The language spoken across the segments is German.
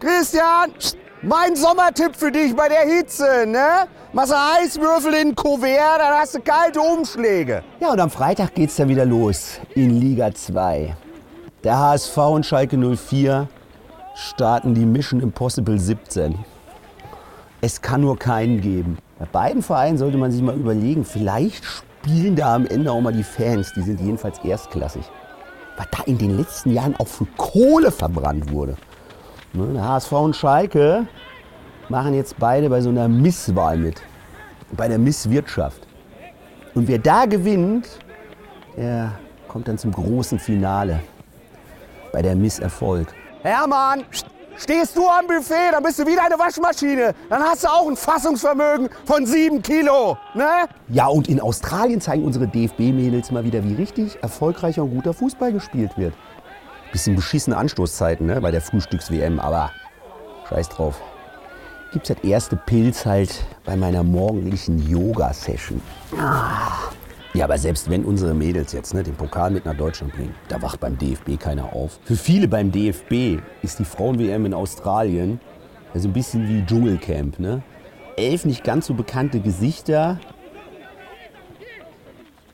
Christian, mein Sommertipp für dich bei der Hitze, ne? Machst du Eiswürfel in Kuvert, dann hast du kalte Umschläge. Ja, und am Freitag geht's dann wieder los in Liga 2. Der HSV und Schalke 04 starten die Mission Impossible 17. Es kann nur keinen geben. Bei beiden Vereinen sollte man sich mal überlegen, vielleicht spielen da am Ende auch mal die Fans. Die sind jedenfalls erstklassig. Was da in den letzten Jahren auch für Kohle verbrannt wurde. Ne, HSV und Schalke machen jetzt beide bei so einer Misswahl mit. Bei der Misswirtschaft. Und wer da gewinnt, der kommt dann zum großen Finale. Bei der Misserfolg. Hermann, stehst du am Buffet, dann bist du wieder eine Waschmaschine. Dann hast du auch ein Fassungsvermögen von sieben Kilo, ne? Ja, und in Australien zeigen unsere DFB-Mädels mal wieder, wie richtig erfolgreicher und guter Fußball gespielt wird. Bisschen beschissene Anstoßzeiten ne, bei der Frühstücks-WM, aber scheiß drauf. Gibt's das erste Pilz halt bei meiner morgendlichen Yoga-Session. Ah. Ja, aber selbst wenn unsere Mädels jetzt ne, den Pokal mit nach Deutschland bringen, da wacht beim DFB keiner auf. Für viele beim DFB ist die Frauen-WM in Australien ja so ein bisschen wie Dschungelcamp. Ne? Elf nicht ganz so bekannte Gesichter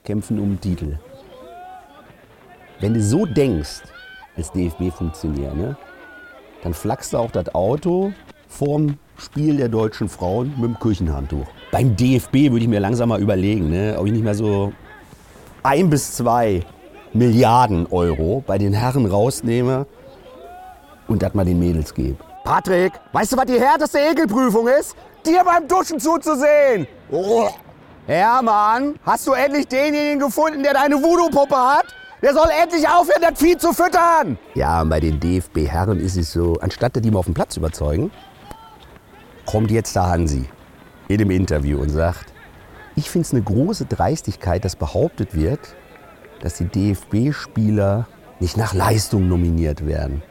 kämpfen um Titel. Wenn du so denkst, als DFB-Funktionär, ne, dann flachst du auch das Auto vorm Spiel der deutschen Frauen mit dem Küchenhandtuch. Beim DFB würde ich mir langsam mal überlegen, ne, ob ich nicht mehr so ein bis zwei Milliarden Euro bei den Herren rausnehme und das mal den Mädels gebe. Patrick, weißt du, was die härteste Ekelprüfung ist? Dir beim Duschen zuzusehen. Oh. Hermann, hast du endlich denjenigen gefunden, der deine Voodoo-Puppe hat? Der soll endlich aufhören, das Vieh zu füttern. Ja, und bei den DFB-Herren ist es so, anstatt die mal auf dem Platz überzeugen, kommt jetzt der Hansi in dem Interview und sagt, ich finde es eine große Dreistigkeit, dass behauptet wird, dass die DFB-Spieler nicht nach Leistung nominiert werden.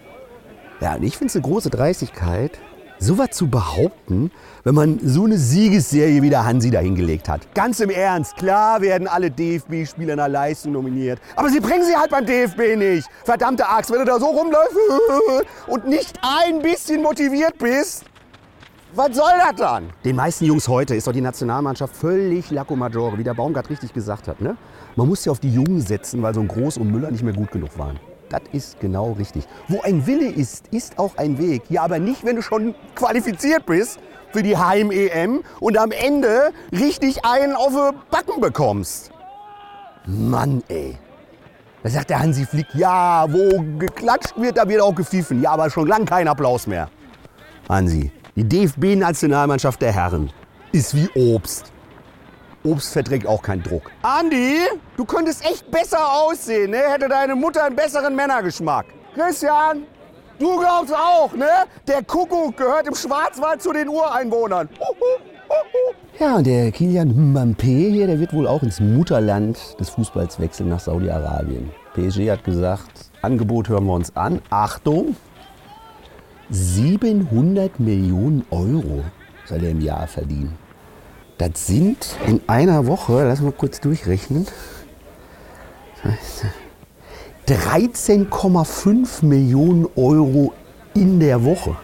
Ja, und ich finde es eine große Dreistigkeit, sowas zu behaupten, wenn man so eine Siegesserie wie der Hansi dahingelegt hat. Ganz im Ernst, klar werden alle DFB-Spieler nach Leistung nominiert. Aber sie bringen sie halt beim DFB nicht. Verdammte Axt, wenn du da so rumläufst und nicht ein bisschen motiviert bist, was soll das dann? Den meisten Jungs heute ist doch die Nationalmannschaft völlig Lacco Maggiore, wie der Baumgart richtig gesagt hat. Ne? Man muss ja auf die Jungen setzen, weil so ein Groß und Müller nicht mehr gut genug waren. Das ist genau richtig. Wo ein Wille ist, ist auch ein Weg. Ja, aber nicht, wenn du schon qualifiziert bist für die Heim-EM und am Ende richtig einen auf die Backen bekommst. Mann, ey. Da sagt der Hansi Flick, ja, wo geklatscht wird, da wird auch gepfiffen. Ja, aber schon lang kein Applaus mehr. Hansi, die DFB-Nationalmannschaft der Herren ist wie Obst. Obst verträgt auch keinen Druck. Andi, du könntest echt besser aussehen, ne? Hätte deine Mutter einen besseren Männergeschmack. Christian, du glaubst auch, ne? Der Kuckuck gehört im Schwarzwald zu den Ureinwohnern. Ja, und der Kilian Mbappé hier, der wird wohl auch ins Mutterland des Fußballs wechseln nach Saudi-Arabien. PSG hat gesagt, Angebot hören wir uns an. Achtung, 700 Millionen Euro soll er im Jahr verdienen. Das sind in einer Woche, lass mal kurz durchrechnen, 13,5 Millionen Euro in der Woche.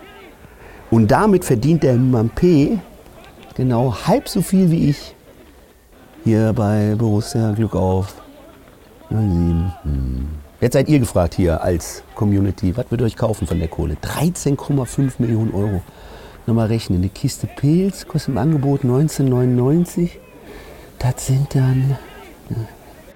Und damit verdient der Mbappé genau halb so viel wie ich hier bei Borussia Glück auf 07. Hm. Jetzt seid ihr gefragt hier als Community, was würdet ihr euch kaufen von der Kohle? 13,5 Millionen Euro. Nochmal rechnen, eine Kiste Pilz kostet im Angebot 19,99. Das sind dann...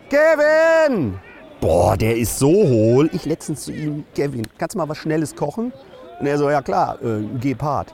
Kevin! Boah, der ist so hohl. Ich letztens zu ihm, Kevin, kannst du mal was Schnelles kochen? Und er so, ja klar, äh, Gepard.